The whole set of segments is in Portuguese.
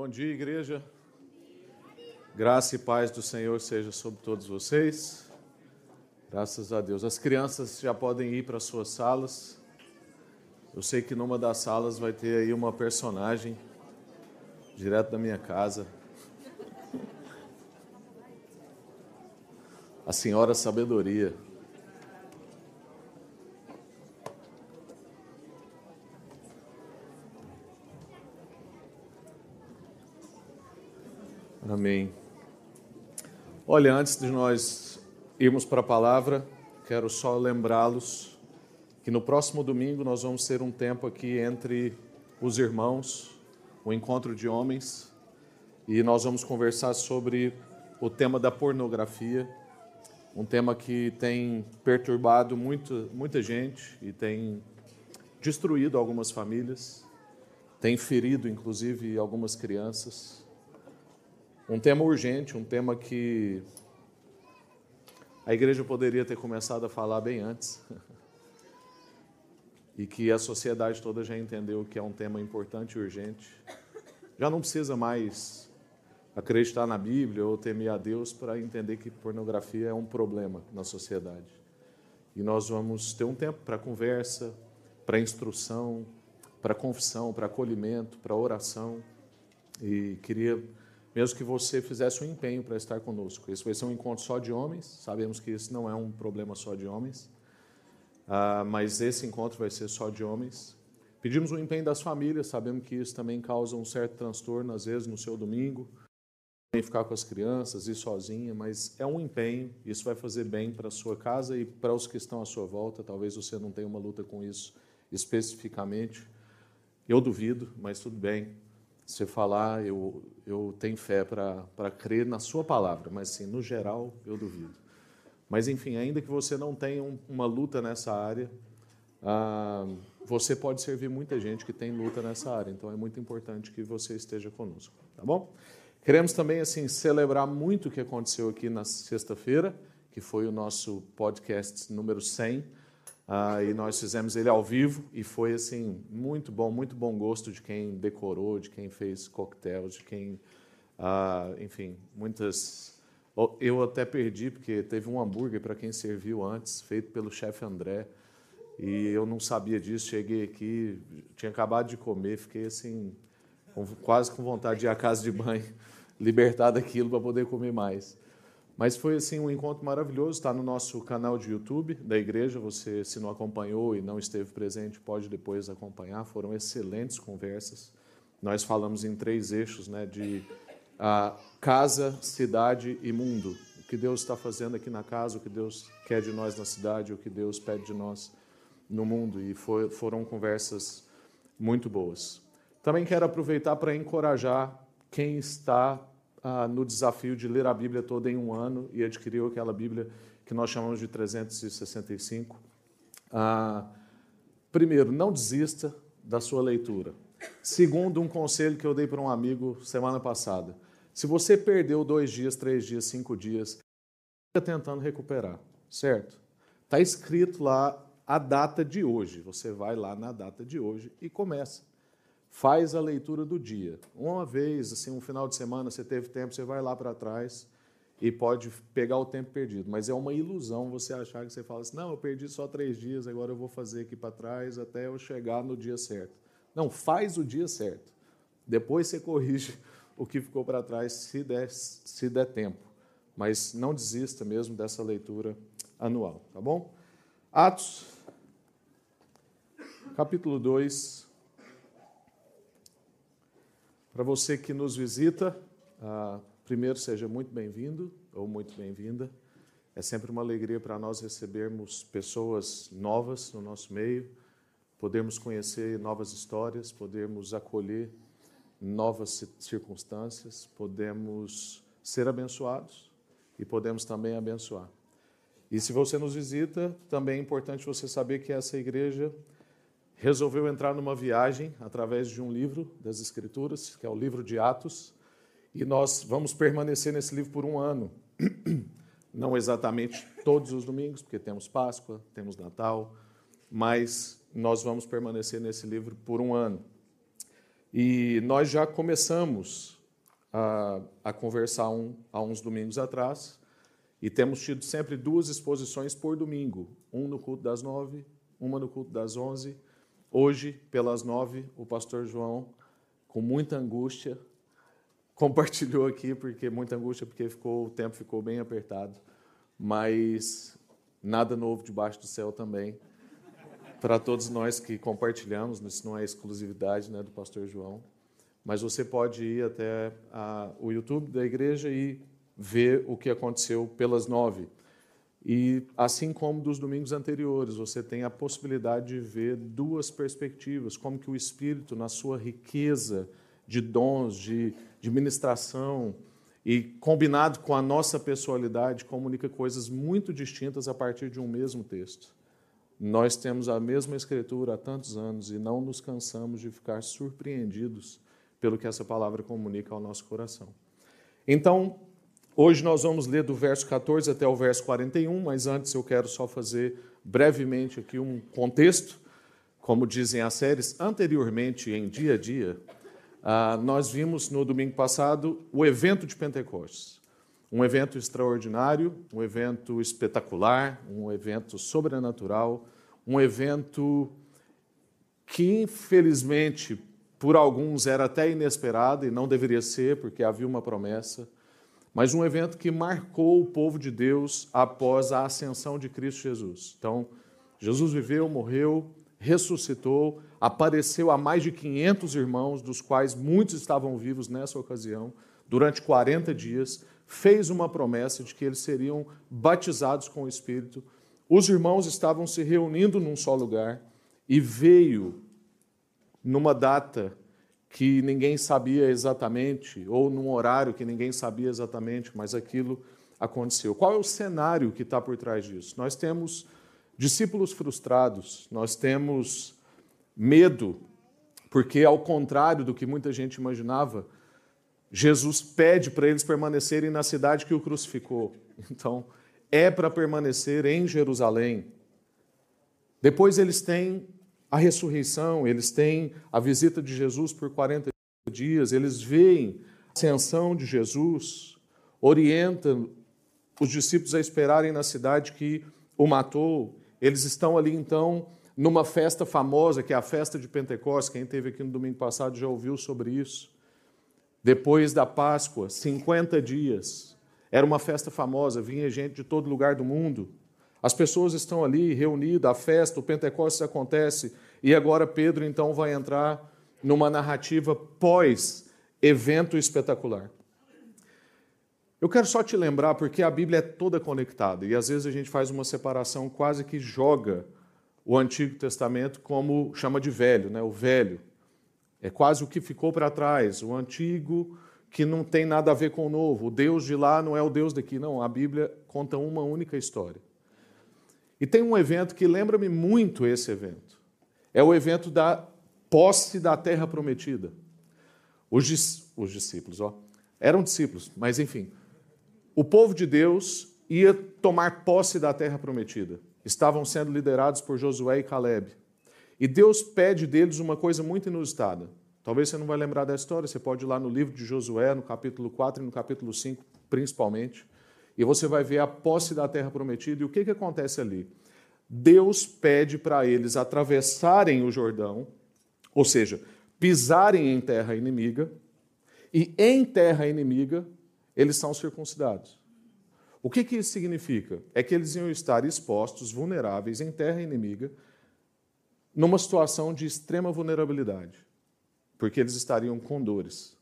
Bom dia, igreja. Graça e paz do Senhor seja sobre todos vocês. Graças a Deus. As crianças já podem ir para suas salas. Eu sei que numa das salas vai ter aí uma personagem direto da minha casa. A senhora sabedoria. Amém. Olha, antes de nós irmos para a palavra, quero só lembrá-los que no próximo domingo nós vamos ter um tempo aqui entre os irmãos, o encontro de homens, e nós vamos conversar sobre o tema da pornografia, um tema que tem perturbado muito, muita gente e tem destruído algumas famílias, tem ferido inclusive algumas crianças. Um tema urgente, um tema que a igreja poderia ter começado a falar bem antes. e que a sociedade toda já entendeu que é um tema importante e urgente. Já não precisa mais acreditar na Bíblia ou temer a Deus para entender que pornografia é um problema na sociedade. E nós vamos ter um tempo para conversa, para instrução, para confissão, para acolhimento, para oração. E queria mesmo que você fizesse um empenho para estar conosco. Esse vai ser um encontro só de homens, sabemos que esse não é um problema só de homens, uh, mas esse encontro vai ser só de homens. Pedimos o um empenho das famílias, sabemos que isso também causa um certo transtorno, às vezes, no seu domingo, também ficar com as crianças, ir sozinha, mas é um empenho, isso vai fazer bem para a sua casa e para os que estão à sua volta. Talvez você não tenha uma luta com isso especificamente. Eu duvido, mas tudo bem você falar, eu, eu tenho fé para crer na sua palavra, mas sim, no geral, eu duvido. Mas, enfim, ainda que você não tenha um, uma luta nessa área, ah, você pode servir muita gente que tem luta nessa área. Então, é muito importante que você esteja conosco, tá bom? Queremos também, assim, celebrar muito o que aconteceu aqui na sexta-feira, que foi o nosso podcast número 100, ah, e nós fizemos ele ao vivo e foi assim muito bom, muito bom gosto de quem decorou, de quem fez coquetéis, de quem, ah, enfim, muitas. Eu até perdi porque teve um hambúrguer para quem serviu antes, feito pelo chefe André, e eu não sabia disso. Cheguei aqui, tinha acabado de comer, fiquei assim com, quase com vontade de ir à casa de banho, libertar daquilo para poder comer mais. Mas foi assim um encontro maravilhoso, está no nosso canal de YouTube da igreja. Você, se não acompanhou e não esteve presente, pode depois acompanhar. Foram excelentes conversas. Nós falamos em três eixos, né, de casa, cidade e mundo. O que Deus está fazendo aqui na casa, o que Deus quer de nós na cidade, o que Deus pede de nós no mundo. E foi, foram conversas muito boas. Também quero aproveitar para encorajar quem está ah, no desafio de ler a Bíblia toda em um ano e adquiriu aquela Bíblia que nós chamamos de 365. Ah, primeiro, não desista da sua leitura. Segundo, um conselho que eu dei para um amigo semana passada. Se você perdeu dois dias, três dias, cinco dias, fica tentando recuperar, certo? Está escrito lá a data de hoje. Você vai lá na data de hoje e começa faz a leitura do dia. Uma vez, assim, um final de semana, você teve tempo, você vai lá para trás e pode pegar o tempo perdido. Mas é uma ilusão você achar que você fala assim, não, eu perdi só três dias, agora eu vou fazer aqui para trás até eu chegar no dia certo. Não, faz o dia certo. Depois você corrige o que ficou para trás, se der, se der tempo. Mas não desista mesmo dessa leitura anual, tá bom? Atos, capítulo 2, para você que nos visita, uh, primeiro seja muito bem-vindo ou muito bem-vinda. É sempre uma alegria para nós recebermos pessoas novas no nosso meio, podermos conhecer novas histórias, podermos acolher novas circunstâncias, podemos ser abençoados e podemos também abençoar. E se você nos visita, também é importante você saber que essa igreja resolveu entrar numa viagem através de um livro das Escrituras, que é o livro de Atos, e nós vamos permanecer nesse livro por um ano. Não exatamente todos os domingos, porque temos Páscoa, temos Natal, mas nós vamos permanecer nesse livro por um ano. E nós já começamos a, a conversar um, há uns domingos atrás e temos tido sempre duas exposições por domingo, um no culto das nove, uma no culto das onze. Hoje, pelas nove, o pastor João, com muita angústia, compartilhou aqui, porque muita angústia, porque ficou, o tempo ficou bem apertado, mas nada novo debaixo do céu também. Para todos nós que compartilhamos, isso não é exclusividade né, do pastor João, mas você pode ir até a, o YouTube da igreja e ver o que aconteceu pelas nove. E assim como dos domingos anteriores, você tem a possibilidade de ver duas perspectivas, como que o Espírito, na sua riqueza de dons, de, de ministração, e combinado com a nossa pessoalidade, comunica coisas muito distintas a partir de um mesmo texto. Nós temos a mesma escritura há tantos anos e não nos cansamos de ficar surpreendidos pelo que essa palavra comunica ao nosso coração. Então, hoje nós vamos ler do verso 14 até o verso 41, mas antes eu quero só fazer brevemente aqui um contexto. Como dizem as séries, anteriormente, em dia a dia, ah, nós vimos no domingo passado o evento de Pentecostes. Um evento extraordinário, um evento espetacular, um evento sobrenatural, um evento que, infelizmente, por alguns era até inesperado e não deveria ser, porque havia uma promessa, mas um evento que marcou o povo de Deus após a ascensão de Cristo Jesus. Então, Jesus viveu, morreu, ressuscitou, apareceu a mais de 500 irmãos, dos quais muitos estavam vivos nessa ocasião, durante 40 dias, fez uma promessa de que eles seriam batizados com o Espírito. Os irmãos estavam se reunindo num só lugar e veio numa data que ninguém sabia exatamente, ou num horário que ninguém sabia exatamente, mas aquilo aconteceu. Qual é o cenário que está por trás disso? Nós temos discípulos frustrados, nós temos medo, porque, ao contrário do que muita gente imaginava, Jesus pede para eles permanecerem na cidade que o crucificou. Então, é para permanecer em Jerusalém. Depois eles têm a ressurreição, eles têm a visita de Jesus por 40 dias, eles veem a ascensão de Jesus, orientam os discípulos a esperarem na cidade que o matou. Eles estão ali então numa festa famosa, que é a festa de Pentecostes. Quem esteve aqui no domingo passado já ouviu sobre isso. Depois da Páscoa, 50 dias. Era uma festa famosa, vinha gente de todo lugar do mundo. As pessoas estão ali reunidas, a festa, o Pentecostes acontece, e agora Pedro então vai entrar numa narrativa pós-evento espetacular. Eu quero só te lembrar, porque a Bíblia é toda conectada, e às vezes a gente faz uma separação quase que joga o Antigo Testamento como chama de velho, né? o velho. É quase o que ficou para trás, o antigo que não tem nada a ver com o novo. O Deus de lá não é o Deus daqui, não. A Bíblia conta uma única história. E tem um evento que lembra-me muito esse evento. É o evento da posse da terra prometida. Os, os discípulos, ó, eram discípulos, mas enfim, o povo de Deus ia tomar posse da terra prometida. Estavam sendo liderados por Josué e Caleb. E Deus pede deles uma coisa muito inusitada. Talvez você não vai lembrar da história, você pode ir lá no livro de Josué, no capítulo 4 e no capítulo 5, principalmente e você vai ver a posse da terra prometida. E o que, que acontece ali? Deus pede para eles atravessarem o Jordão, ou seja, pisarem em terra inimiga, e em terra inimiga eles são circuncidados. O que, que isso significa? É que eles iam estar expostos, vulneráveis, em terra inimiga, numa situação de extrema vulnerabilidade, porque eles estariam com dores.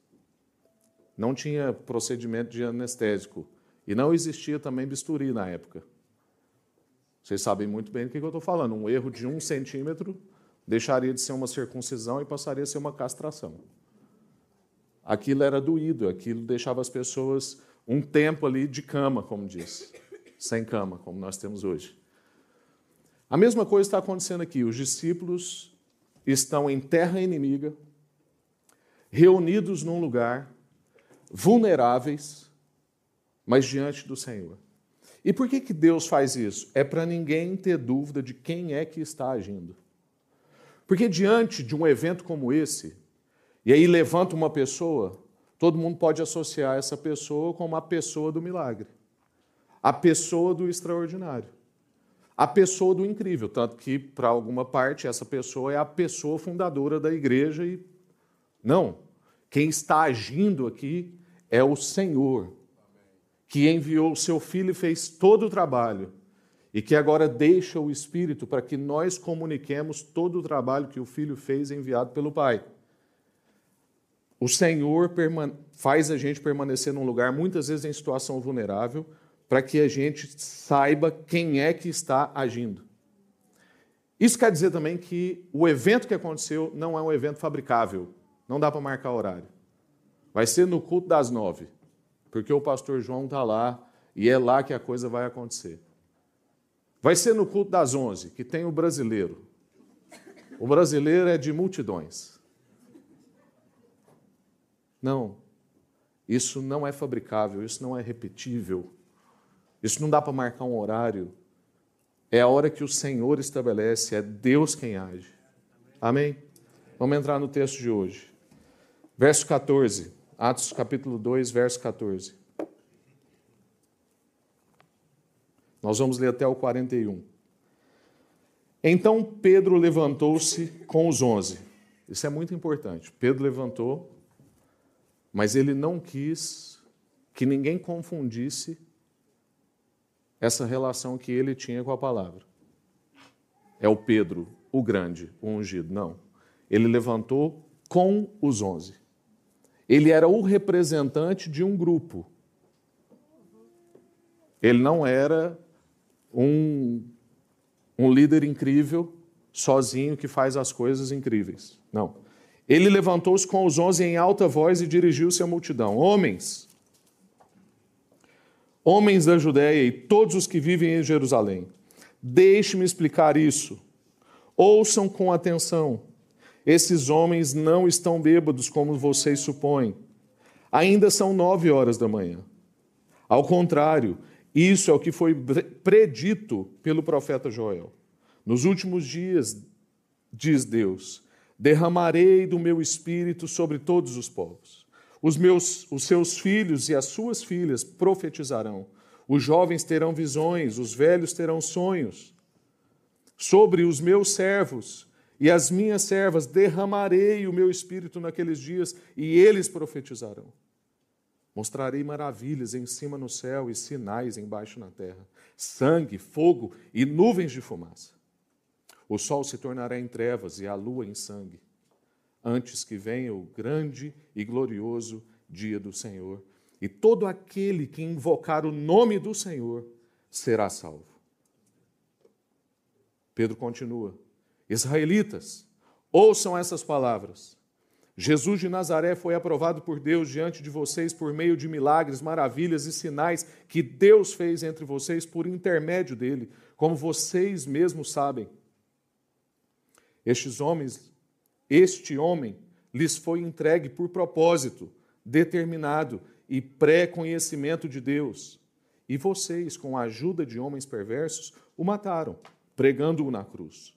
Não tinha procedimento de anestésico e não existia também bisturi na época. Vocês sabem muito bem do que eu estou falando. Um erro de um centímetro deixaria de ser uma circuncisão e passaria a ser uma castração. Aquilo era doído, aquilo deixava as pessoas um tempo ali de cama, como diz, sem cama, como nós temos hoje. A mesma coisa está acontecendo aqui. Os discípulos estão em terra inimiga, reunidos num lugar, vulneráveis, mas diante do Senhor. E por que, que Deus faz isso? É para ninguém ter dúvida de quem é que está agindo. Porque diante de um evento como esse, E aí levanta uma pessoa, todo mundo pode associar essa pessoa com uma pessoa do milagre, a pessoa do extraordinário, a pessoa do incrível. Tanto que, para alguma parte, essa pessoa é a pessoa fundadora da igreja e. Não. Quem está agindo aqui é o Senhor, que enviou seu filho e fez todo o trabalho, e que agora deixa o Espírito para que nós comuniquemos todo o trabalho que o filho fez enviado pelo Pai. O Senhor faz a gente permanecer num lugar, muitas vezes em situação vulnerável, para que a gente saiba quem é que está agindo. Isso quer dizer também que o evento que aconteceu não é um evento fabricável, não dá para marcar horário. Vai ser no culto das nove, porque o pastor João está lá e é lá que a coisa vai acontecer. Vai ser no culto das onze, que tem o brasileiro. O brasileiro é de multidões. Não, isso não é fabricável, isso não é repetível, isso não dá para marcar um horário. É a hora que o Senhor estabelece, é Deus quem age. Amém? Vamos entrar no texto de hoje. Verso 14. Atos capítulo 2, verso 14. Nós vamos ler até o 41. Então Pedro levantou-se com os onze. Isso é muito importante. Pedro levantou, mas ele não quis que ninguém confundisse essa relação que ele tinha com a palavra. É o Pedro, o grande, o ungido. Não. Ele levantou com os onze. Ele era o representante de um grupo. Ele não era um, um líder incrível, sozinho, que faz as coisas incríveis. Não. Ele levantou-se com os onze em alta voz e dirigiu-se à multidão: Homens, homens da Judéia e todos os que vivem em Jerusalém, deixe-me explicar isso. Ouçam com atenção. Esses homens não estão bêbados como vocês supõem. Ainda são nove horas da manhã. Ao contrário, isso é o que foi predito pelo profeta Joel. Nos últimos dias, diz Deus, derramarei do meu espírito sobre todos os povos. Os, meus, os seus filhos e as suas filhas profetizarão. Os jovens terão visões, os velhos terão sonhos. Sobre os meus servos e as minhas servas derramarei o meu espírito naqueles dias e eles profetizarão. Mostrarei maravilhas em cima no céu e sinais embaixo na terra: sangue, fogo e nuvens de fumaça. O sol se tornará em trevas e a lua em sangue, antes que venha o grande e glorioso dia do Senhor. E todo aquele que invocar o nome do Senhor será salvo. Pedro continua. Israelitas, ouçam essas palavras. Jesus de Nazaré foi aprovado por Deus diante de vocês por meio de milagres, maravilhas e sinais que Deus fez entre vocês por intermédio dele, como vocês mesmos sabem. Estes homens, este homem lhes foi entregue por propósito determinado e pré-conhecimento de Deus. E vocês, com a ajuda de homens perversos, o mataram, pregando-o na cruz.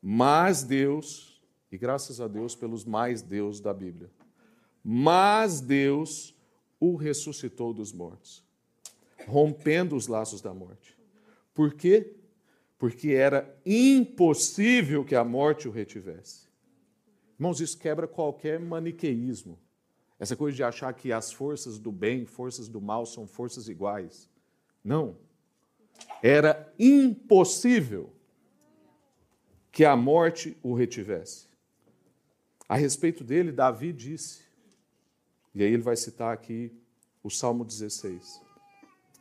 Mas Deus, e graças a Deus pelos mais Deus da Bíblia, mas Deus o ressuscitou dos mortos, rompendo os laços da morte. Por quê? Porque era impossível que a morte o retivesse. Irmãos, isso quebra qualquer maniqueísmo. Essa coisa de achar que as forças do bem, forças do mal são forças iguais. Não. Era impossível que a morte o retivesse. A respeito dele, Davi disse, e aí ele vai citar aqui o Salmo 16: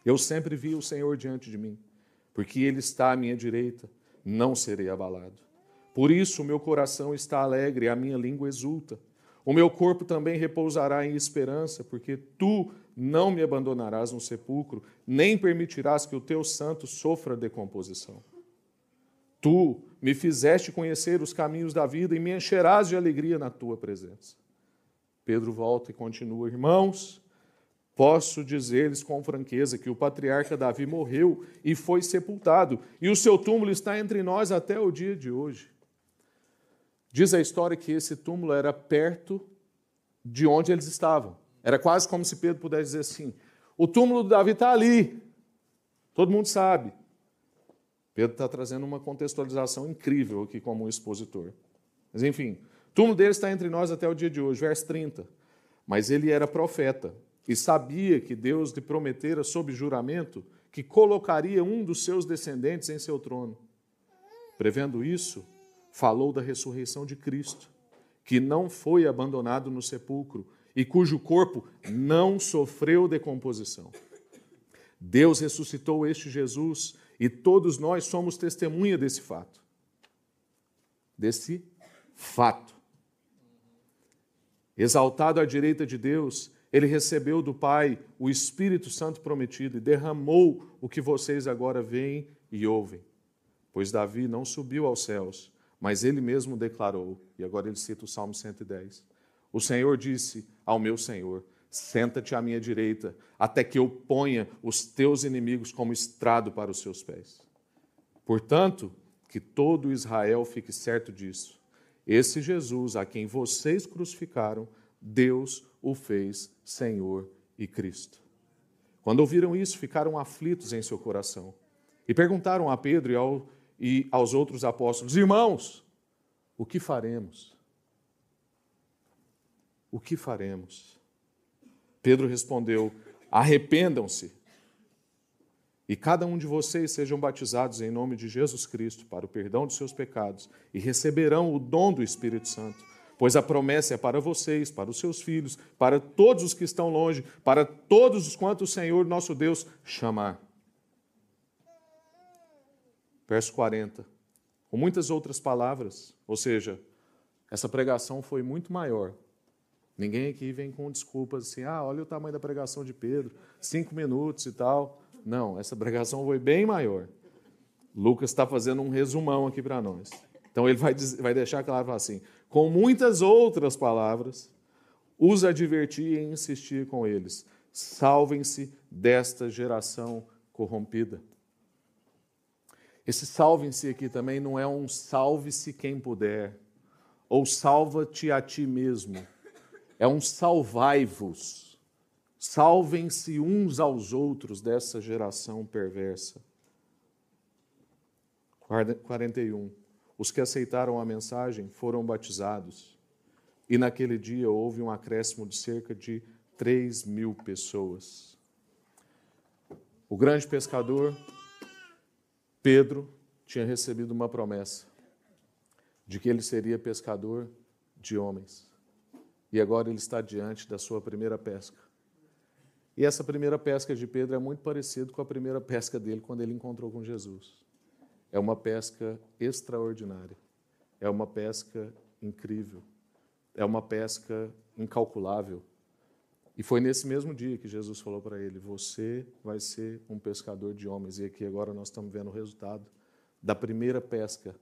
Eu sempre vi o Senhor diante de mim, porque ele está à minha direita, não serei abalado. Por isso o meu coração está alegre, a minha língua exulta. O meu corpo também repousará em esperança, porque tu não me abandonarás no sepulcro, nem permitirás que o teu santo sofra decomposição. Tu me fizeste conhecer os caminhos da vida e me encherás de alegria na tua presença. Pedro volta e continua: Irmãos, posso dizer-lhes com franqueza que o patriarca Davi morreu e foi sepultado, e o seu túmulo está entre nós até o dia de hoje. Diz a história que esse túmulo era perto de onde eles estavam. Era quase como se Pedro pudesse dizer assim: o túmulo de Davi está ali. Todo mundo sabe. Pedro está trazendo uma contextualização incrível aqui como um expositor. Mas enfim, túmulo dele está entre nós até o dia de hoje, verso 30. Mas ele era profeta e sabia que Deus lhe prometera sob juramento que colocaria um dos seus descendentes em seu trono. Prevendo isso, falou da ressurreição de Cristo, que não foi abandonado no sepulcro e cujo corpo não sofreu decomposição. Deus ressuscitou este Jesus e todos nós somos testemunha desse fato. Desse fato. Exaltado à direita de Deus, ele recebeu do Pai o Espírito Santo prometido e derramou o que vocês agora veem e ouvem. Pois Davi não subiu aos céus, mas ele mesmo declarou, e agora ele cita o Salmo 110. O Senhor disse ao meu Senhor: Senta-te à minha direita, até que eu ponha os teus inimigos como estrado para os seus pés. Portanto, que todo Israel fique certo disso. Esse Jesus, a quem vocês crucificaram, Deus o fez Senhor e Cristo. Quando ouviram isso, ficaram aflitos em seu coração e perguntaram a Pedro e, ao, e aos outros apóstolos: Irmãos, o que faremos? O que faremos? Pedro respondeu: Arrependam-se e cada um de vocês sejam batizados em nome de Jesus Cristo para o perdão de seus pecados e receberão o dom do Espírito Santo pois a promessa é para vocês, para os seus filhos, para todos os que estão longe, para todos os quantos o Senhor nosso Deus chamar. Verso 40. Com muitas outras palavras, ou seja, essa pregação foi muito maior. Ninguém aqui vem com desculpas assim, ah, olha o tamanho da pregação de Pedro, cinco minutos e tal. Não, essa pregação foi bem maior. Lucas está fazendo um resumão aqui para nós. Então ele vai, vai deixar claro assim: com muitas outras palavras, os advertir e insistir com eles: salvem-se desta geração corrompida. Esse salvem-se aqui também não é um salve-se quem puder, ou salva-te a ti mesmo. É um salvai-vos. Salvem-se uns aos outros dessa geração perversa. 41. Os que aceitaram a mensagem foram batizados. E naquele dia houve um acréscimo de cerca de 3 mil pessoas. O grande pescador, Pedro, tinha recebido uma promessa de que ele seria pescador de homens. E agora ele está diante da sua primeira pesca. E essa primeira pesca de Pedro é muito parecida com a primeira pesca dele quando ele encontrou com Jesus. É uma pesca extraordinária. É uma pesca incrível. É uma pesca incalculável. E foi nesse mesmo dia que Jesus falou para ele: Você vai ser um pescador de homens. E aqui agora nós estamos vendo o resultado da primeira pesca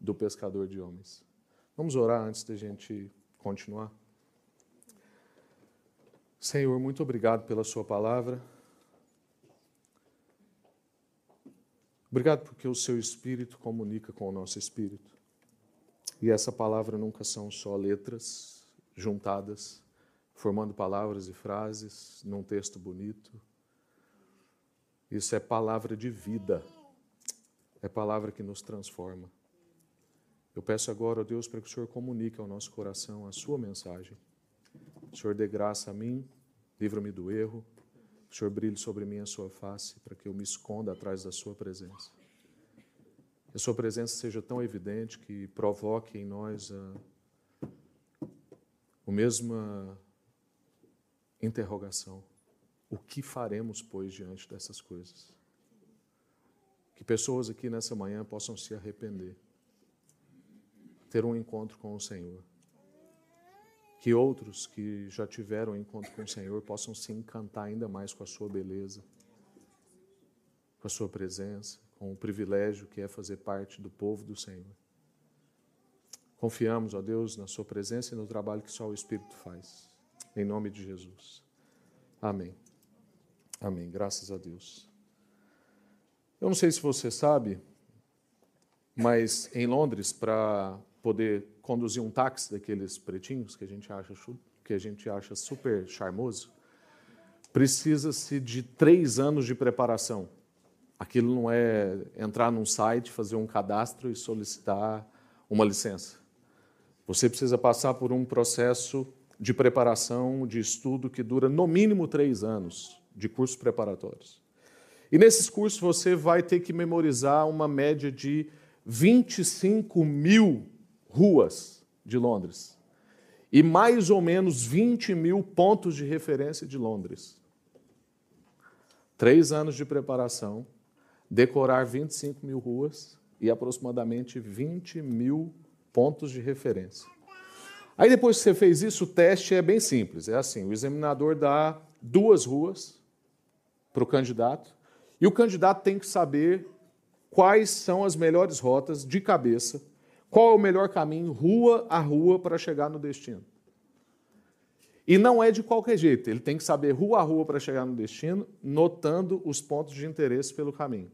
do pescador de homens. Vamos orar antes da gente continuar? Senhor, muito obrigado pela Sua palavra. Obrigado porque o seu espírito comunica com o nosso espírito. E essa palavra nunca são só letras juntadas, formando palavras e frases num texto bonito. Isso é palavra de vida. É palavra que nos transforma. Eu peço agora, ó Deus, para que o Senhor comunique ao nosso coração a sua mensagem. O Senhor dê graça a mim, livra-me do erro, o Senhor brilhe sobre mim a sua face para que eu me esconda atrás da sua presença. Que a sua presença seja tão evidente que provoque em nós a, a mesma interrogação. O que faremos, pois, diante dessas coisas? Que pessoas aqui nessa manhã possam se arrepender, ter um encontro com o Senhor que outros que já tiveram encontro com o Senhor possam se encantar ainda mais com a sua beleza, com a sua presença, com o privilégio que é fazer parte do povo do Senhor. Confiamos, ó Deus, na sua presença e no trabalho que só o Espírito faz. Em nome de Jesus. Amém. Amém. Graças a Deus. Eu não sei se você sabe, mas em Londres, para poder conduzir um táxi daqueles pretinhos que a gente acha que a gente acha super charmoso, precisa-se de três anos de preparação. Aquilo não é entrar num site, fazer um cadastro e solicitar uma licença. Você precisa passar por um processo de preparação, de estudo que dura no mínimo três anos de cursos preparatórios. E nesses cursos você vai ter que memorizar uma média de 25 mil ruas de Londres e mais ou menos 20 mil pontos de referência de Londres. Três anos de preparação, decorar 25 mil ruas e aproximadamente 20 mil pontos de referência. Aí depois que você fez isso, o teste é bem simples. É assim: o examinador dá duas ruas para o candidato e o candidato tem que saber quais são as melhores rotas de cabeça, qual é o melhor caminho, rua a rua, para chegar no destino. E não é de qualquer jeito, ele tem que saber rua a rua para chegar no destino, notando os pontos de interesse pelo caminho.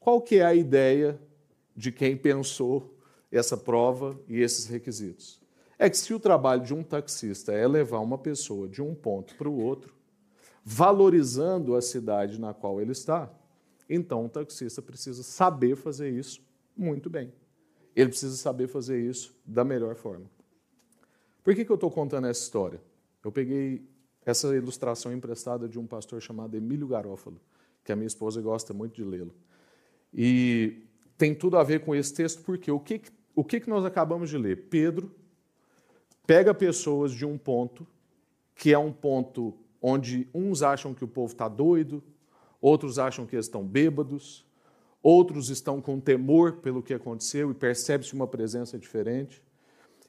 Qual que é a ideia de quem pensou essa prova e esses requisitos? É que se o trabalho de um taxista é levar uma pessoa de um ponto para o outro, valorizando a cidade na qual ele está, então o taxista precisa saber fazer isso muito bem. Ele precisa saber fazer isso da melhor forma. Por que, que eu estou contando essa história? Eu peguei essa ilustração emprestada de um pastor chamado Emílio Garófalo, que a minha esposa gosta muito de lê-lo. E tem tudo a ver com esse texto, porque o que, o que, que nós acabamos de ler? Pedro pega pessoas de um ponto, que é um ponto onde uns acham que o povo está doido, outros acham que eles estão bêbados, outros estão com temor pelo que aconteceu e percebe-se uma presença diferente,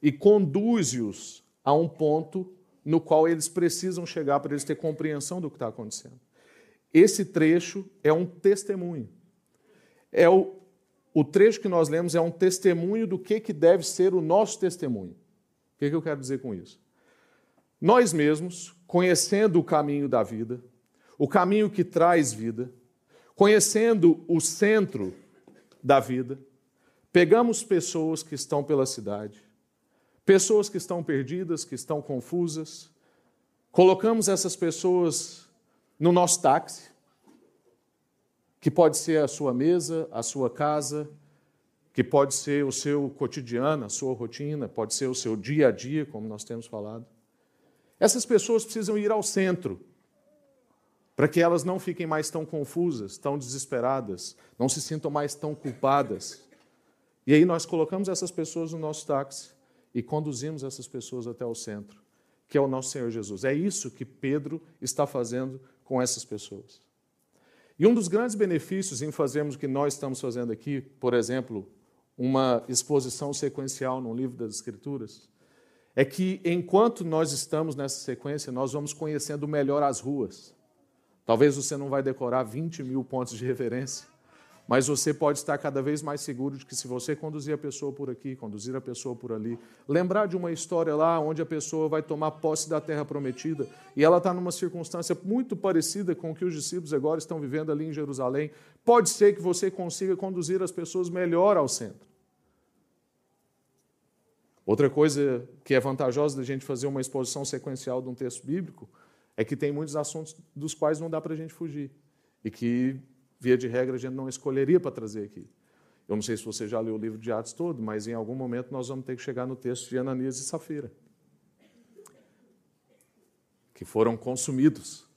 e conduz-os a um ponto no qual eles precisam chegar para eles ter compreensão do que está acontecendo. Esse trecho é um testemunho. É o, o trecho que nós lemos é um testemunho do que, que deve ser o nosso testemunho. O que, que eu quero dizer com isso? Nós mesmos, conhecendo o caminho da vida, o caminho que traz vida, conhecendo o centro da vida, pegamos pessoas que estão pela cidade, pessoas que estão perdidas, que estão confusas, colocamos essas pessoas no nosso táxi, que pode ser a sua mesa, a sua casa, que pode ser o seu cotidiano, a sua rotina, pode ser o seu dia a dia, como nós temos falado. Essas pessoas precisam ir ao centro, para que elas não fiquem mais tão confusas, tão desesperadas, não se sintam mais tão culpadas. E aí nós colocamos essas pessoas no nosso táxi e conduzimos essas pessoas até o centro, que é o nosso Senhor Jesus. É isso que Pedro está fazendo com essas pessoas. E um dos grandes benefícios em fazermos o que nós estamos fazendo aqui, por exemplo, uma exposição sequencial no livro das Escrituras, é que enquanto nós estamos nessa sequência, nós vamos conhecendo melhor as ruas. Talvez você não vai decorar 20 mil pontos de referência, mas você pode estar cada vez mais seguro de que se você conduzir a pessoa por aqui, conduzir a pessoa por ali, lembrar de uma história lá onde a pessoa vai tomar posse da terra prometida e ela está numa circunstância muito parecida com o que os discípulos agora estão vivendo ali em Jerusalém, pode ser que você consiga conduzir as pessoas melhor ao centro. Outra coisa que é vantajosa da gente fazer uma exposição sequencial de um texto bíblico é que tem muitos assuntos dos quais não dá para a gente fugir e que, via de regra, a gente não escolheria para trazer aqui. Eu não sei se você já leu o livro de Atos todo, mas em algum momento nós vamos ter que chegar no texto de Ananias e Safira, que foram consumidos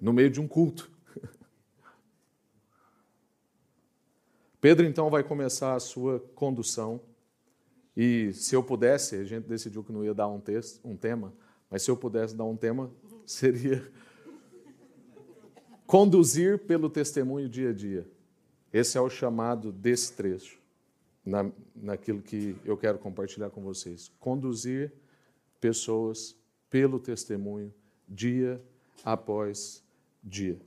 no meio de um culto. Pedro então vai começar a sua condução e se eu pudesse, a gente decidiu que não ia dar um texto, um tema, mas se eu pudesse dar um tema, seria conduzir pelo testemunho dia a dia. Esse é o chamado desse trecho, na, naquilo que eu quero compartilhar com vocês. Conduzir pessoas pelo testemunho dia após dia.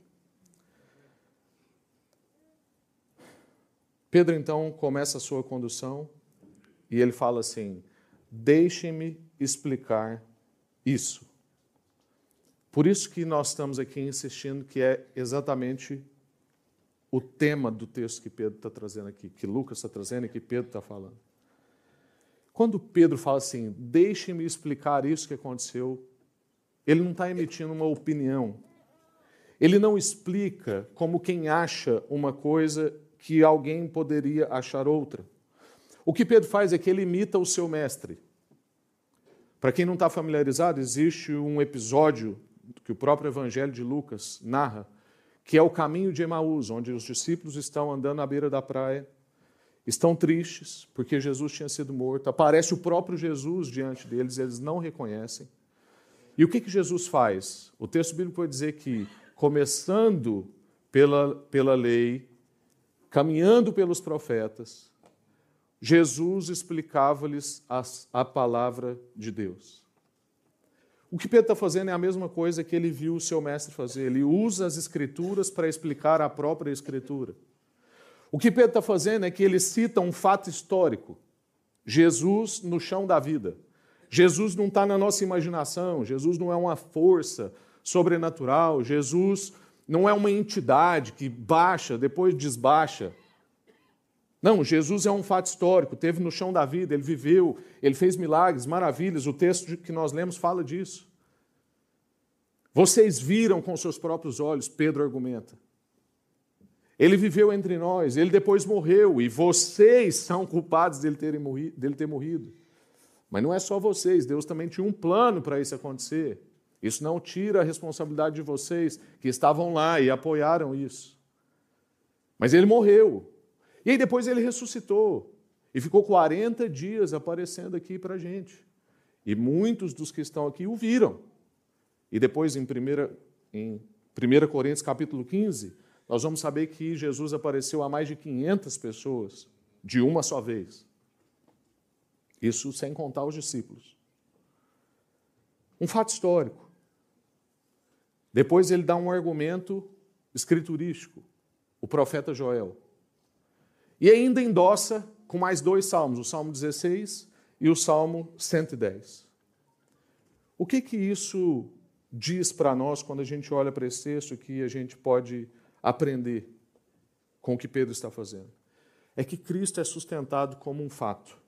Pedro então começa a sua condução e ele fala assim: deixem-me explicar isso. Por isso que nós estamos aqui insistindo que é exatamente o tema do texto que Pedro está trazendo aqui, que Lucas está trazendo e que Pedro está falando. Quando Pedro fala assim, deixe-me explicar isso que aconteceu, ele não está emitindo uma opinião. Ele não explica como quem acha uma coisa que alguém poderia achar outra. O que Pedro faz é que ele imita o seu mestre. Para quem não está familiarizado, existe um episódio que o próprio Evangelho de Lucas narra, que é o caminho de Emaús, onde os discípulos estão andando à beira da praia, estão tristes porque Jesus tinha sido morto, aparece o próprio Jesus diante deles, eles não reconhecem. E o que, que Jesus faz? O texto bíblico vai dizer que, começando pela, pela lei, caminhando pelos profetas, Jesus explicava-lhes a, a palavra de Deus. O que Pedro está fazendo é a mesma coisa que ele viu o seu mestre fazer. Ele usa as escrituras para explicar a própria escritura. O que Pedro está fazendo é que ele cita um fato histórico. Jesus no chão da vida. Jesus não está na nossa imaginação. Jesus não é uma força sobrenatural. Jesus não é uma entidade que baixa, depois desbaixa. Não, Jesus é um fato histórico, teve no chão da vida, ele viveu, ele fez milagres, maravilhas. O texto que nós lemos fala disso. Vocês viram com seus próprios olhos, Pedro argumenta. Ele viveu entre nós, ele depois morreu, e vocês são culpados dele, terem morrido, dele ter morrido. Mas não é só vocês, Deus também tinha um plano para isso acontecer. Isso não tira a responsabilidade de vocês que estavam lá e apoiaram isso. Mas ele morreu, e aí depois ele ressuscitou e ficou 40 dias aparecendo aqui para a gente. E muitos dos que estão aqui o viram. E depois em 1, em 1 Coríntios capítulo 15, nós vamos saber que Jesus apareceu a mais de 500 pessoas de uma só vez. Isso sem contar os discípulos. Um fato histórico. Depois ele dá um argumento escriturístico, o profeta Joel. E ainda endossa com mais dois salmos, o Salmo 16 e o Salmo 110. O que que isso diz para nós quando a gente olha para esse texto que a gente pode aprender com o que Pedro está fazendo? É que Cristo é sustentado como um fato.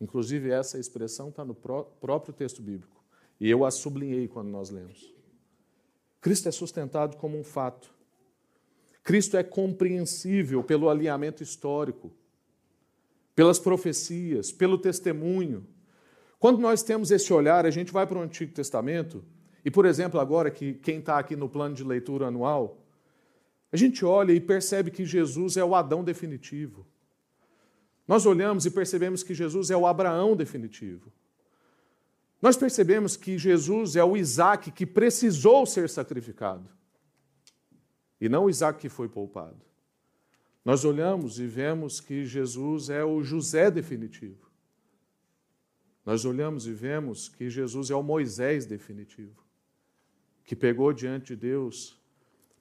Inclusive, essa expressão está no próprio texto bíblico. E eu a sublinhei quando nós lemos. Cristo é sustentado como um fato. Cristo é compreensível pelo alinhamento histórico, pelas profecias, pelo testemunho. Quando nós temos esse olhar, a gente vai para o Antigo Testamento, e, por exemplo, agora que quem está aqui no plano de leitura anual, a gente olha e percebe que Jesus é o Adão definitivo. Nós olhamos e percebemos que Jesus é o Abraão definitivo. Nós percebemos que Jesus é o Isaac que precisou ser sacrificado e não Isaac que foi poupado. Nós olhamos e vemos que Jesus é o José definitivo. Nós olhamos e vemos que Jesus é o Moisés definitivo, que pegou diante de Deus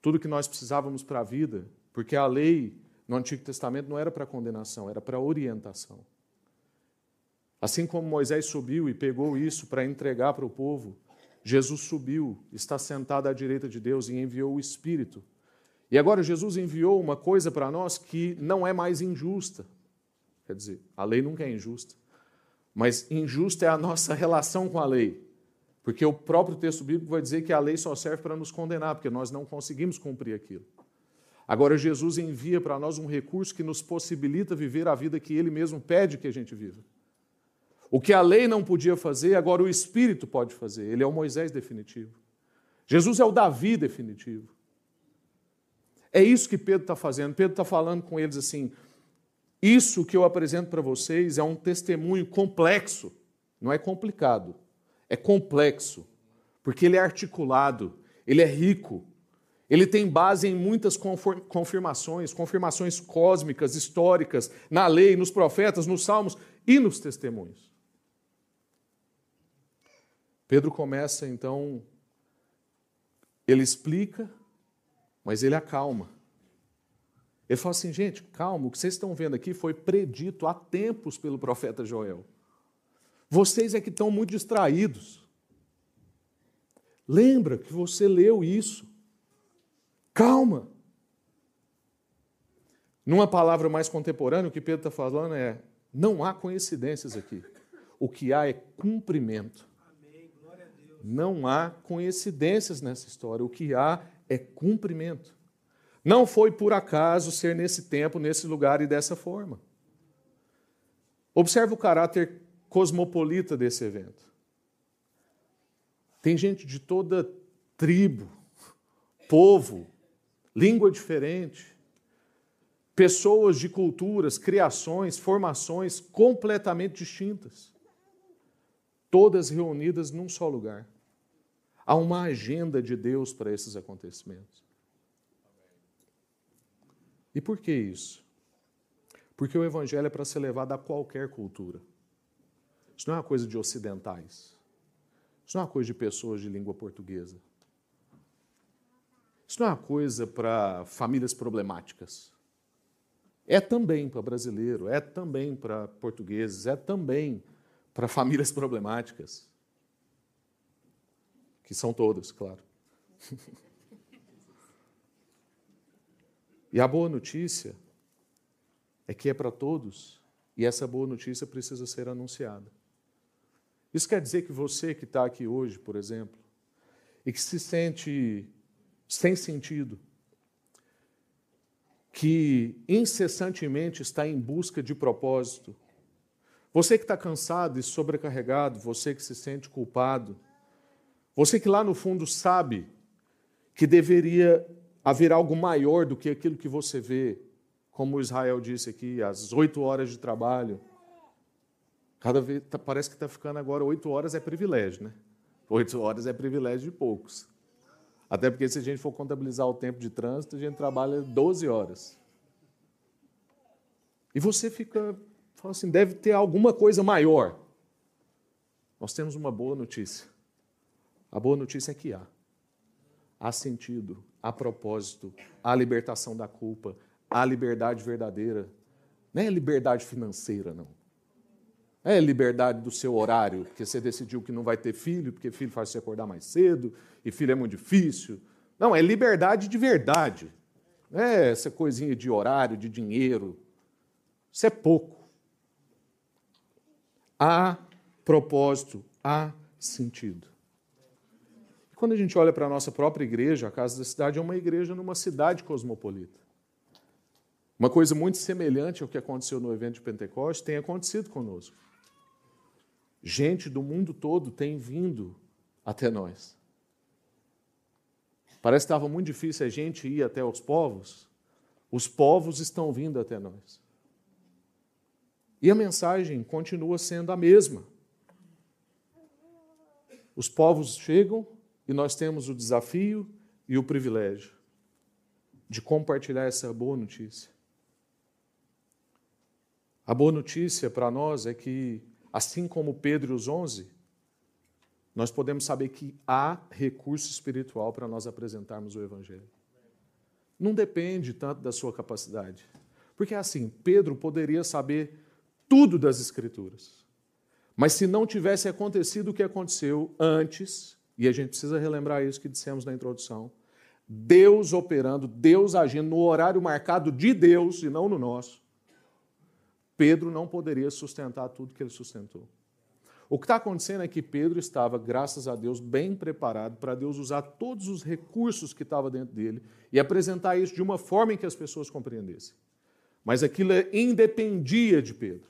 tudo que nós precisávamos para a vida, porque a lei no Antigo Testamento não era para condenação, era para orientação. Assim como Moisés subiu e pegou isso para entregar para o povo, Jesus subiu, está sentado à direita de Deus e enviou o Espírito e agora Jesus enviou uma coisa para nós que não é mais injusta. Quer dizer, a lei nunca é injusta. Mas injusta é a nossa relação com a lei. Porque o próprio texto bíblico vai dizer que a lei só serve para nos condenar, porque nós não conseguimos cumprir aquilo. Agora, Jesus envia para nós um recurso que nos possibilita viver a vida que Ele mesmo pede que a gente viva. O que a lei não podia fazer, agora o Espírito pode fazer. Ele é o Moisés definitivo. Jesus é o Davi definitivo. É isso que Pedro está fazendo. Pedro está falando com eles assim: isso que eu apresento para vocês é um testemunho complexo, não é complicado, é complexo, porque ele é articulado, ele é rico, ele tem base em muitas confirmações, confirmações cósmicas, históricas, na lei, nos profetas, nos salmos e nos testemunhos. Pedro começa então, ele explica mas ele acalma. Ele fala assim, gente, calma, o que vocês estão vendo aqui foi predito há tempos pelo profeta Joel. Vocês é que estão muito distraídos. Lembra que você leu isso. Calma. Numa palavra mais contemporânea, o que Pedro está falando é: não há coincidências aqui. O que há é cumprimento. Não há coincidências nessa história. O que há é cumprimento. Não foi por acaso ser nesse tempo, nesse lugar e dessa forma. Observe o caráter cosmopolita desse evento. Tem gente de toda tribo, povo, língua diferente, pessoas de culturas, criações, formações completamente distintas, todas reunidas num só lugar. Há uma agenda de Deus para esses acontecimentos. E por que isso? Porque o Evangelho é para ser levado a qualquer cultura. Isso não é uma coisa de ocidentais. Isso não é uma coisa de pessoas de língua portuguesa. Isso não é uma coisa para famílias problemáticas. É também para brasileiro, é também para portugueses, é também para famílias problemáticas. Que são todas, claro. e a boa notícia é que é para todos, e essa boa notícia precisa ser anunciada. Isso quer dizer que você que está aqui hoje, por exemplo, e que se sente sem sentido, que incessantemente está em busca de propósito, você que está cansado e sobrecarregado, você que se sente culpado, você que lá no fundo sabe que deveria haver algo maior do que aquilo que você vê, como Israel disse aqui, as oito horas de trabalho, Cada vez tá, parece que está ficando agora oito horas é privilégio, né? Oito horas é privilégio de poucos. Até porque se a gente for contabilizar o tempo de trânsito, a gente trabalha 12 horas. E você fica, fala assim, deve ter alguma coisa maior. Nós temos uma boa notícia. A boa notícia é que há. Há sentido, há propósito, há libertação da culpa, há liberdade verdadeira. Não é liberdade financeira, não. É liberdade do seu horário, porque você decidiu que não vai ter filho, porque filho faz você acordar mais cedo, e filho é muito difícil. Não, é liberdade de verdade. Não é essa coisinha de horário, de dinheiro. Isso é pouco. Há propósito, há sentido. Quando a gente olha para a nossa própria igreja, a Casa da Cidade é uma igreja numa cidade cosmopolita. Uma coisa muito semelhante ao que aconteceu no evento de Pentecostes tem acontecido conosco. Gente do mundo todo tem vindo até nós. Parece que estava muito difícil a gente ir até os povos. Os povos estão vindo até nós. E a mensagem continua sendo a mesma. Os povos chegam e nós temos o desafio e o privilégio de compartilhar essa boa notícia. A boa notícia para nós é que Assim como Pedro e os onze, nós podemos saber que há recurso espiritual para nós apresentarmos o Evangelho. Não depende tanto da sua capacidade. Porque assim, Pedro poderia saber tudo das Escrituras. Mas se não tivesse acontecido o que aconteceu antes, e a gente precisa relembrar isso que dissemos na introdução, Deus operando, Deus agindo no horário marcado de Deus e não no nosso, Pedro não poderia sustentar tudo que ele sustentou. O que está acontecendo é que Pedro estava, graças a Deus, bem preparado para Deus usar todos os recursos que estavam dentro dele e apresentar isso de uma forma em que as pessoas compreendessem. Mas aquilo independia de Pedro.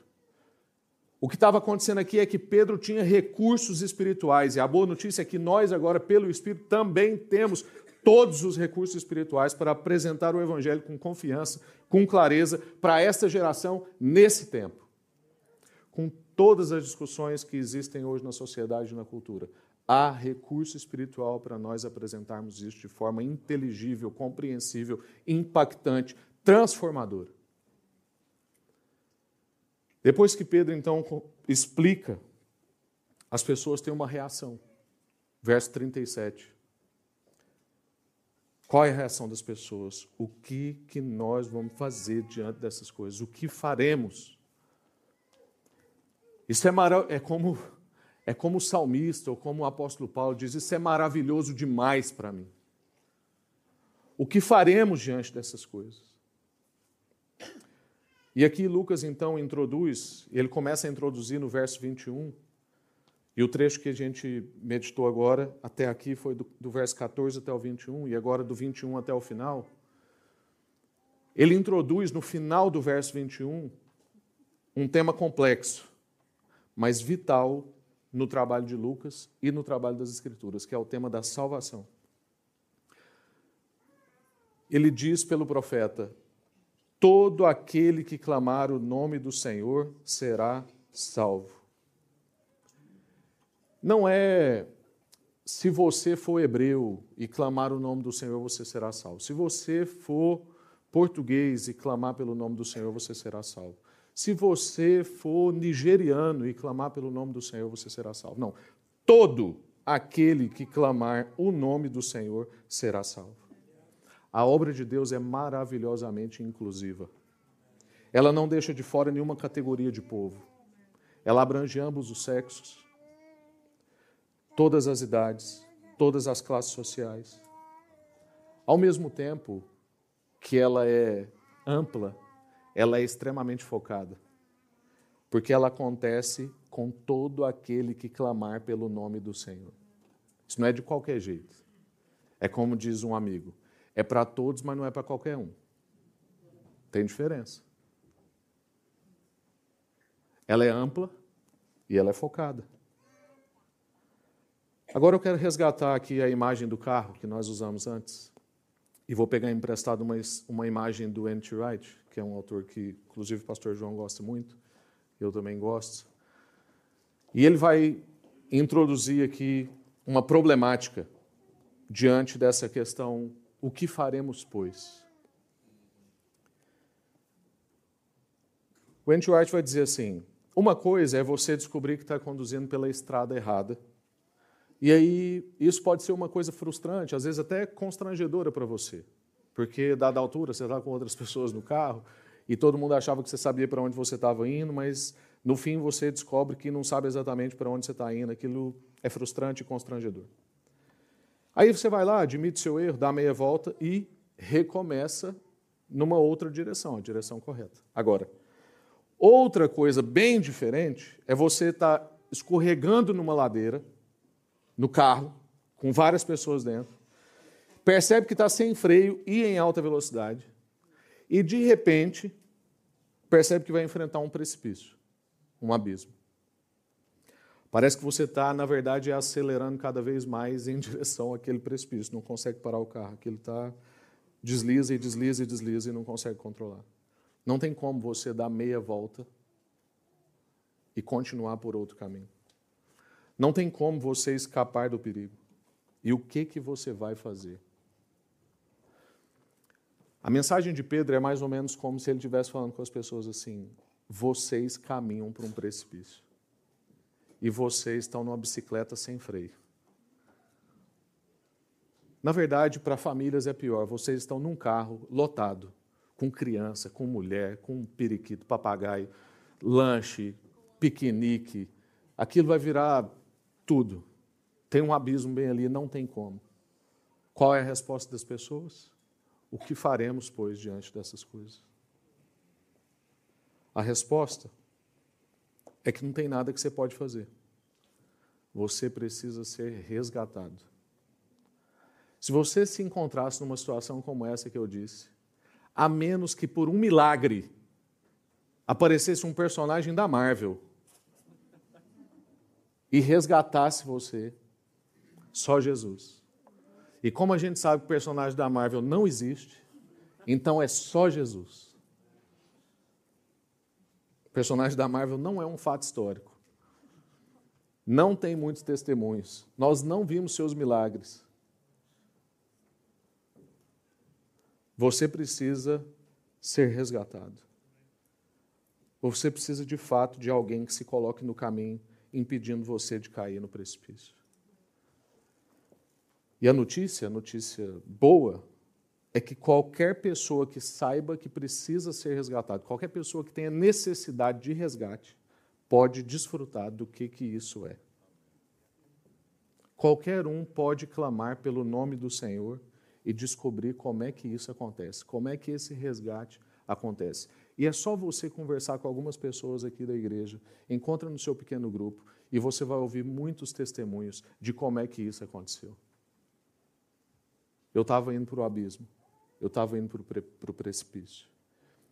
O que estava acontecendo aqui é que Pedro tinha recursos espirituais, e a boa notícia é que nós, agora, pelo Espírito, também temos todos os recursos espirituais para apresentar o Evangelho com confiança, com clareza, para esta geração nesse tempo. Com todas as discussões que existem hoje na sociedade e na cultura, há recurso espiritual para nós apresentarmos isso de forma inteligível, compreensível, impactante, transformadora. Depois que Pedro então explica, as pessoas têm uma reação. Verso 37. Qual é a reação das pessoas? O que, que nós vamos fazer diante dessas coisas? O que faremos? Isso é, mara... é como é como o salmista ou como o apóstolo Paulo diz: Isso é maravilhoso demais para mim. O que faremos diante dessas coisas? E aqui Lucas então introduz, ele começa a introduzir no verso 21, e o trecho que a gente meditou agora, até aqui, foi do, do verso 14 até o 21, e agora do 21 até o final. Ele introduz no final do verso 21 um tema complexo, mas vital no trabalho de Lucas e no trabalho das Escrituras, que é o tema da salvação. Ele diz pelo profeta: Todo aquele que clamar o nome do Senhor será salvo. Não é se você for hebreu e clamar o nome do Senhor, você será salvo. Se você for português e clamar pelo nome do Senhor, você será salvo. Se você for nigeriano e clamar pelo nome do Senhor, você será salvo. Não. Todo aquele que clamar o nome do Senhor será salvo. A obra de Deus é maravilhosamente inclusiva. Ela não deixa de fora nenhuma categoria de povo. Ela abrange ambos os sexos, todas as idades, todas as classes sociais. Ao mesmo tempo que ela é ampla, ela é extremamente focada, porque ela acontece com todo aquele que clamar pelo nome do Senhor. Isso não é de qualquer jeito. É como diz um amigo: é para todos, mas não é para qualquer um. Tem diferença. Ela é ampla e ela é focada. Agora eu quero resgatar aqui a imagem do carro que nós usamos antes. E vou pegar emprestado uma, uma imagem do N.T. Wright, que é um autor que, inclusive, o pastor João gosta muito, eu também gosto. E ele vai introduzir aqui uma problemática diante dessa questão o que faremos, pois? O White vai dizer assim: uma coisa é você descobrir que está conduzindo pela estrada errada. E aí, isso pode ser uma coisa frustrante, às vezes até constrangedora para você. Porque, dada a altura, você está com outras pessoas no carro e todo mundo achava que você sabia para onde você estava indo, mas no fim você descobre que não sabe exatamente para onde você está indo. Aquilo é frustrante e constrangedor. Aí você vai lá, admite seu erro, dá meia volta e recomeça numa outra direção, a direção correta. Agora, outra coisa bem diferente é você estar tá escorregando numa ladeira, no carro, com várias pessoas dentro, percebe que está sem freio e em alta velocidade, e de repente percebe que vai enfrentar um precipício, um abismo. Parece que você está, na verdade, acelerando cada vez mais em direção àquele precipício, não consegue parar o carro, aquilo está desliza e desliza e desliza e não consegue controlar. Não tem como você dar meia volta e continuar por outro caminho. Não tem como você escapar do perigo. E o que que você vai fazer? A mensagem de Pedro é mais ou menos como se ele estivesse falando com as pessoas assim: vocês caminham para um precipício e vocês estão numa bicicleta sem freio. Na verdade, para famílias é pior. Vocês estão num carro lotado, com criança, com mulher, com periquito, papagaio, lanche, piquenique. Aquilo vai virar tudo. Tem um abismo bem ali, não tem como. Qual é a resposta das pessoas? O que faremos, pois, diante dessas coisas? A resposta é que não tem nada que você pode fazer. Você precisa ser resgatado. Se você se encontrasse numa situação como essa que eu disse, a menos que por um milagre aparecesse um personagem da Marvel e resgatasse você, só Jesus. E como a gente sabe que o personagem da Marvel não existe, então é só Jesus. Personagem da Marvel não é um fato histórico. Não tem muitos testemunhos. Nós não vimos seus milagres. Você precisa ser resgatado. Você precisa de fato de alguém que se coloque no caminho, impedindo você de cair no precipício. E a notícia, a notícia boa, é que qualquer pessoa que saiba que precisa ser resgatado, qualquer pessoa que tenha necessidade de resgate, pode desfrutar do que, que isso é. Qualquer um pode clamar pelo nome do Senhor e descobrir como é que isso acontece, como é que esse resgate acontece. E é só você conversar com algumas pessoas aqui da igreja, encontra no seu pequeno grupo, e você vai ouvir muitos testemunhos de como é que isso aconteceu. Eu estava indo para o abismo, eu estava indo para o precipício.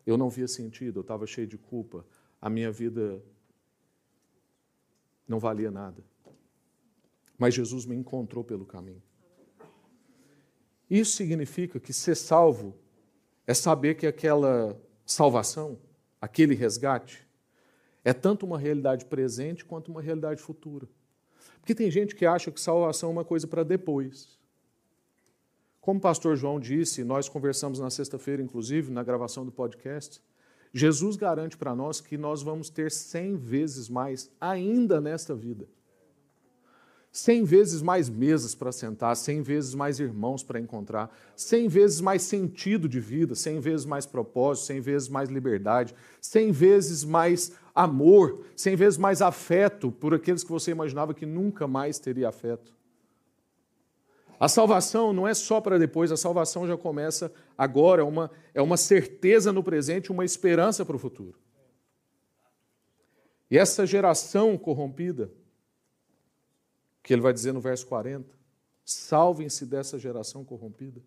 Eu não via sentido, eu estava cheio de culpa, a minha vida não valia nada. Mas Jesus me encontrou pelo caminho. Isso significa que ser salvo é saber que aquela salvação, aquele resgate, é tanto uma realidade presente quanto uma realidade futura. Porque tem gente que acha que salvação é uma coisa para depois. Como o pastor João disse, nós conversamos na sexta-feira, inclusive, na gravação do podcast, Jesus garante para nós que nós vamos ter cem vezes mais ainda nesta vida. Cem vezes mais mesas para sentar, cem vezes mais irmãos para encontrar, cem vezes mais sentido de vida, cem vezes mais propósito, cem vezes mais liberdade, cem vezes mais amor, cem vezes mais afeto por aqueles que você imaginava que nunca mais teria afeto. A salvação não é só para depois, a salvação já começa agora, é uma, é uma certeza no presente, uma esperança para o futuro. E essa geração corrompida, que ele vai dizer no verso 40, salvem-se dessa geração corrompida.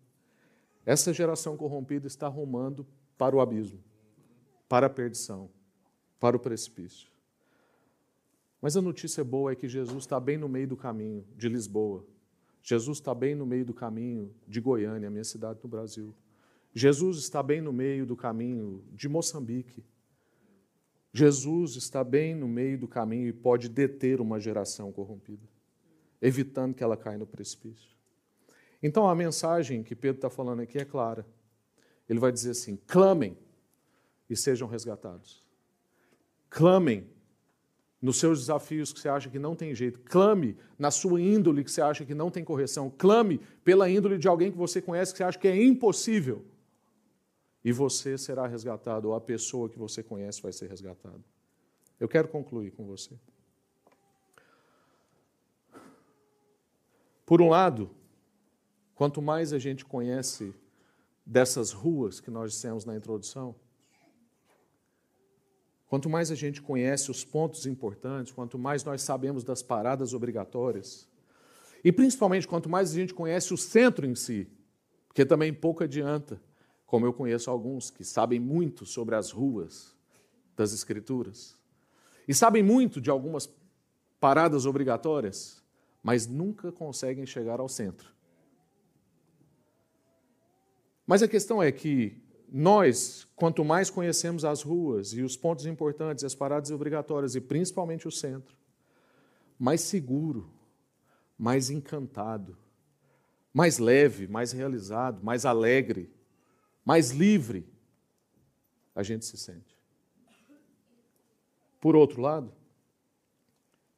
Essa geração corrompida está rumando para o abismo, para a perdição, para o precipício. Mas a notícia boa é que Jesus está bem no meio do caminho de Lisboa Jesus está bem no meio do caminho de Goiânia, minha cidade no Brasil. Jesus está bem no meio do caminho de Moçambique. Jesus está bem no meio do caminho e pode deter uma geração corrompida, evitando que ela caia no precipício. Então a mensagem que Pedro está falando aqui é clara. Ele vai dizer assim: clamem e sejam resgatados. Clamem nos seus desafios que você acha que não tem jeito. Clame na sua índole que você acha que não tem correção. Clame pela índole de alguém que você conhece que você acha que é impossível. E você será resgatado, ou a pessoa que você conhece vai ser resgatada. Eu quero concluir com você. Por um lado, quanto mais a gente conhece dessas ruas que nós dissemos na introdução, Quanto mais a gente conhece os pontos importantes, quanto mais nós sabemos das paradas obrigatórias, e principalmente quanto mais a gente conhece o centro em si, porque também pouco adianta, como eu conheço alguns que sabem muito sobre as ruas das Escrituras, e sabem muito de algumas paradas obrigatórias, mas nunca conseguem chegar ao centro. Mas a questão é que nós, quanto mais conhecemos as ruas e os pontos importantes, as paradas obrigatórias e principalmente o centro, mais seguro, mais encantado, mais leve, mais realizado, mais alegre, mais livre a gente se sente. Por outro lado,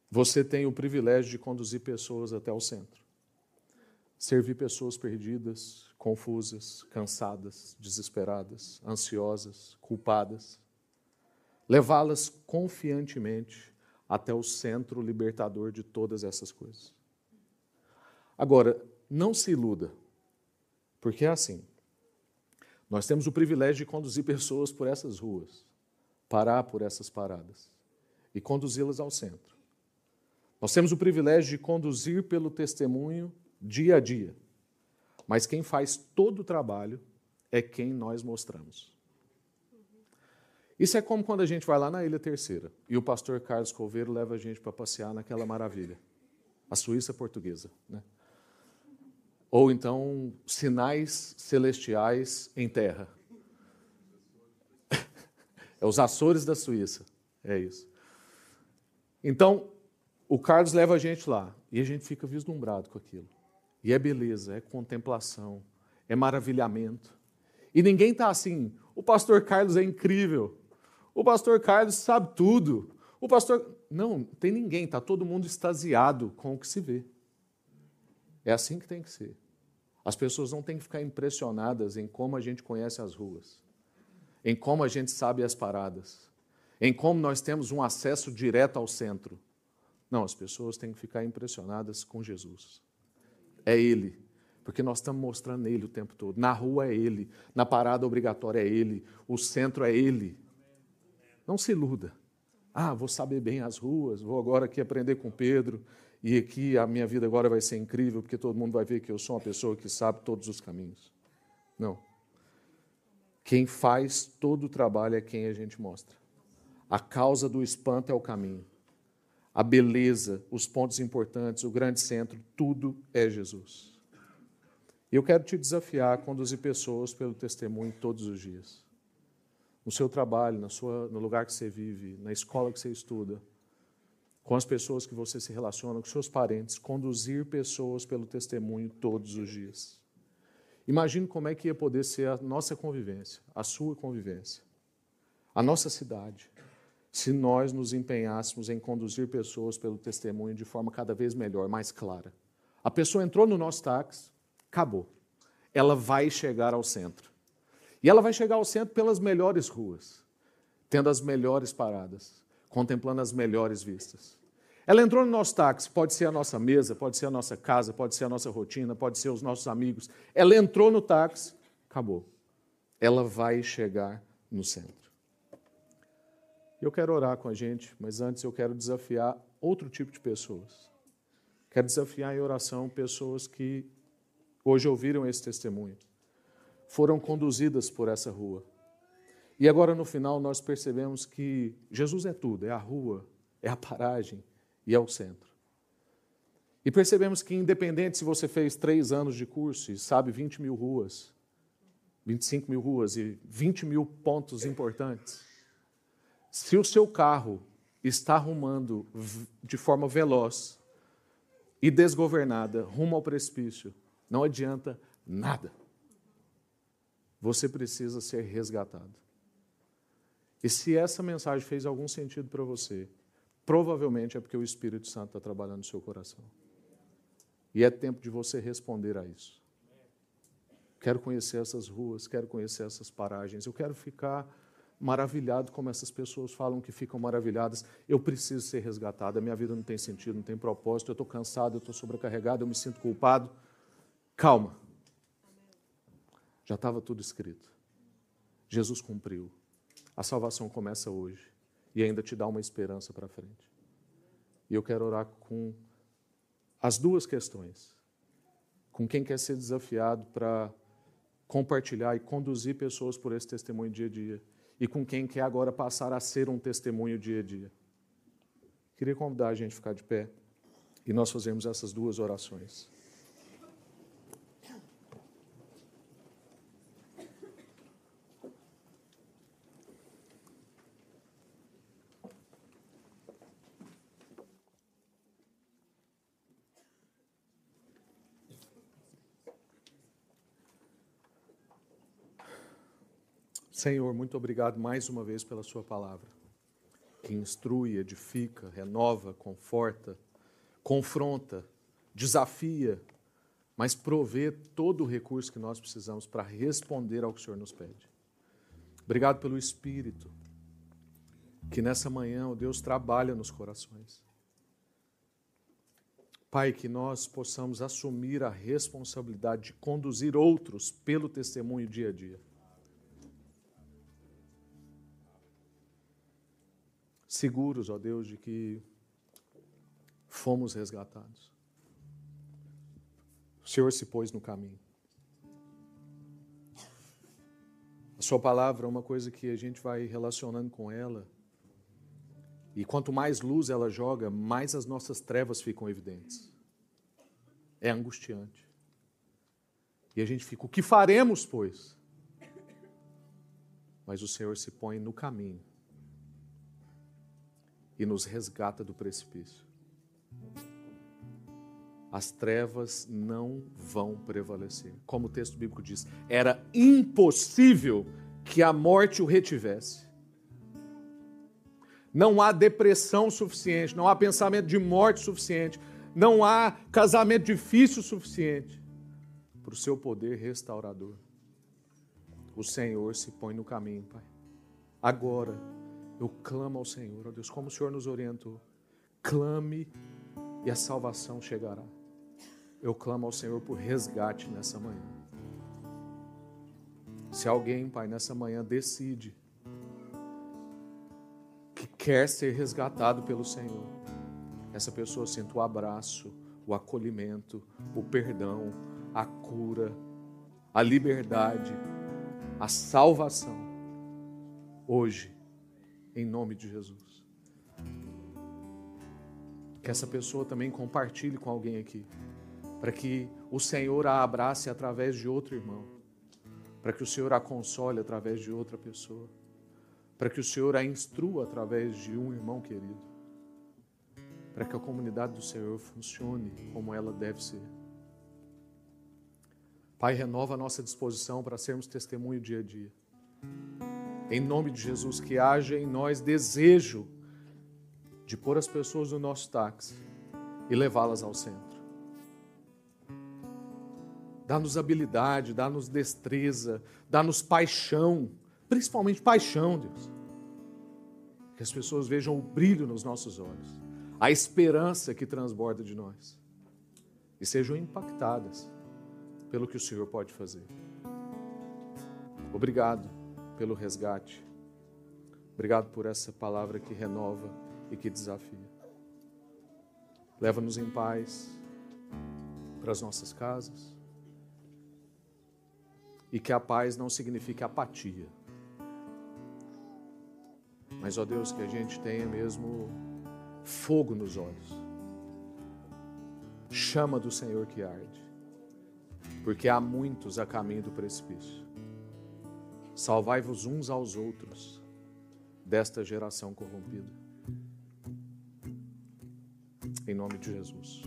você tem o privilégio de conduzir pessoas até o centro, servir pessoas perdidas, confusas, cansadas, desesperadas, ansiosas, culpadas. Levá-las confiantemente até o centro libertador de todas essas coisas. Agora, não se iluda, porque é assim. Nós temos o privilégio de conduzir pessoas por essas ruas, parar por essas paradas e conduzi-las ao centro. Nós temos o privilégio de conduzir pelo testemunho dia a dia. Mas quem faz todo o trabalho é quem nós mostramos. Isso é como quando a gente vai lá na Ilha Terceira e o pastor Carlos Coveiro leva a gente para passear naquela maravilha, a Suíça portuguesa. Né? Ou então, sinais celestiais em terra. É os Açores da Suíça. É isso. Então, o Carlos leva a gente lá e a gente fica vislumbrado com aquilo. E é beleza, é contemplação, é maravilhamento. E ninguém está assim, o pastor Carlos é incrível, o pastor Carlos sabe tudo, o pastor. Não, tem ninguém, está todo mundo extasiado com o que se vê. É assim que tem que ser. As pessoas não têm que ficar impressionadas em como a gente conhece as ruas, em como a gente sabe as paradas, em como nós temos um acesso direto ao centro. Não, as pessoas têm que ficar impressionadas com Jesus é Ele. Porque nós estamos mostrando Ele o tempo todo. Na rua é Ele, na parada obrigatória é Ele, o centro é Ele, Não se iluda. Ah, vou saber bem as ruas, vou agora aqui aprender com Pedro, e aqui a minha vida agora vai ser incrível, porque todo mundo vai ver que eu sou uma pessoa que sabe todos os caminhos. Não. Quem faz todo o trabalho é quem a gente mostra. A causa do espanto é o caminho. A beleza, os pontos importantes, o grande centro, tudo é Jesus. E eu quero te desafiar a conduzir pessoas pelo testemunho todos os dias no seu trabalho, na sua, no lugar que você vive, na escola que você estuda, com as pessoas que você se relaciona, com seus parentes, conduzir pessoas pelo testemunho todos os dias. Imagine como é que ia poder ser a nossa convivência, a sua convivência, a nossa cidade, se nós nos empenhássemos em conduzir pessoas pelo testemunho de forma cada vez melhor, mais clara. A pessoa entrou no nosso táxi, acabou. Ela vai chegar ao centro. E ela vai chegar ao centro pelas melhores ruas, tendo as melhores paradas, contemplando as melhores vistas. Ela entrou no nosso táxi, pode ser a nossa mesa, pode ser a nossa casa, pode ser a nossa rotina, pode ser os nossos amigos. Ela entrou no táxi, acabou. Ela vai chegar no centro. Eu quero orar com a gente, mas antes eu quero desafiar outro tipo de pessoas. Quero desafiar em oração pessoas que hoje ouviram esse testemunho foram conduzidas por essa rua. E agora no final nós percebemos que Jesus é tudo, é a rua, é a paragem e é o centro. E percebemos que, independente se você fez três anos de curso e sabe 20 mil ruas, 25 mil ruas e 20 mil pontos importantes, se o seu carro está arrumando de forma veloz e desgovernada rumo ao precipício, não adianta nada você precisa ser resgatado. E se essa mensagem fez algum sentido para você, provavelmente é porque o Espírito Santo está trabalhando no seu coração. E é tempo de você responder a isso. Quero conhecer essas ruas, quero conhecer essas paragens, eu quero ficar maravilhado como essas pessoas falam que ficam maravilhadas. Eu preciso ser resgatado, a minha vida não tem sentido, não tem propósito, eu estou cansado, eu estou sobrecarregado, eu me sinto culpado. Calma. Já estava tudo escrito. Jesus cumpriu. A salvação começa hoje e ainda te dá uma esperança para frente. E eu quero orar com as duas questões. Com quem quer ser desafiado para compartilhar e conduzir pessoas por esse testemunho dia a dia. E com quem quer agora passar a ser um testemunho dia a dia. Queria convidar a gente a ficar de pé e nós fazemos essas duas orações. Senhor, muito obrigado mais uma vez pela Sua palavra, que instrui, edifica, renova, conforta, confronta, desafia, mas provê todo o recurso que nós precisamos para responder ao que o Senhor nos pede. Obrigado pelo Espírito, que nessa manhã, o Deus, trabalha nos corações. Pai, que nós possamos assumir a responsabilidade de conduzir outros pelo testemunho dia a dia. Seguros, ó Deus, de que fomos resgatados. O Senhor se pôs no caminho. A Sua palavra é uma coisa que a gente vai relacionando com ela. E quanto mais luz ela joga, mais as nossas trevas ficam evidentes. É angustiante. E a gente fica, o que faremos, pois? Mas o Senhor se põe no caminho e nos resgata do precipício. As trevas não vão prevalecer. Como o texto bíblico diz, era impossível que a morte o retivesse. Não há depressão suficiente, não há pensamento de morte suficiente, não há casamento difícil suficiente para o seu poder restaurador. O Senhor se põe no caminho, Pai. Agora, eu clamo ao Senhor, ó Deus, como o Senhor nos orientou. Clame e a salvação chegará. Eu clamo ao Senhor por resgate nessa manhã. Se alguém, Pai, nessa manhã decide quer ser resgatado pelo Senhor, essa pessoa sinta o abraço, o acolhimento, o perdão, a cura, a liberdade, a salvação, hoje, em nome de Jesus. Que essa pessoa também compartilhe com alguém aqui, para que o Senhor a abrace através de outro irmão, para que o Senhor a console através de outra pessoa, para que o Senhor a instrua através de um irmão querido, para que a comunidade do Senhor funcione como ela deve ser. Pai, renova a nossa disposição para sermos testemunho dia a dia. Em nome de Jesus, que haja em nós desejo de pôr as pessoas no nosso táxi e levá-las ao centro. Dá-nos habilidade, dá-nos destreza, dá-nos paixão, principalmente paixão, Deus. Que as pessoas vejam o brilho nos nossos olhos, a esperança que transborda de nós e sejam impactadas pelo que o Senhor pode fazer. Obrigado pelo resgate. Obrigado por essa palavra que renova e que desafia. Leva-nos em paz para as nossas casas. E que a paz não signifique apatia. Mas, ó Deus, que a gente tenha mesmo fogo nos olhos. Chama do Senhor que arde porque há muitos a caminho do precipício. Salvai-vos uns aos outros desta geração corrompida. Em nome de Jesus.